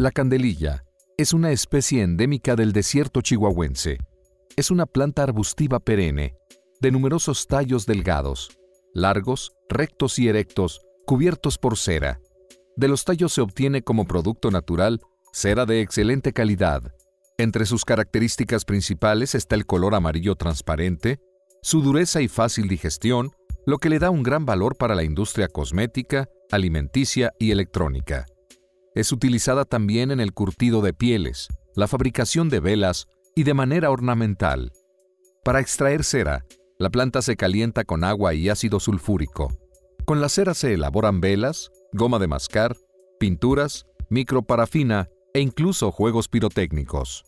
La candelilla es una especie endémica del desierto chihuahuense. Es una planta arbustiva perenne, de numerosos tallos delgados, largos, rectos y erectos, cubiertos por cera. De los tallos se obtiene como producto natural cera de excelente calidad. Entre sus características principales está el color amarillo transparente, su dureza y fácil digestión, lo que le da un gran valor para la industria cosmética, alimenticia y electrónica. Es utilizada también en el curtido de pieles, la fabricación de velas y de manera ornamental. Para extraer cera, la planta se calienta con agua y ácido sulfúrico. Con la cera se elaboran velas, goma de mascar, pinturas, microparafina e incluso juegos pirotécnicos.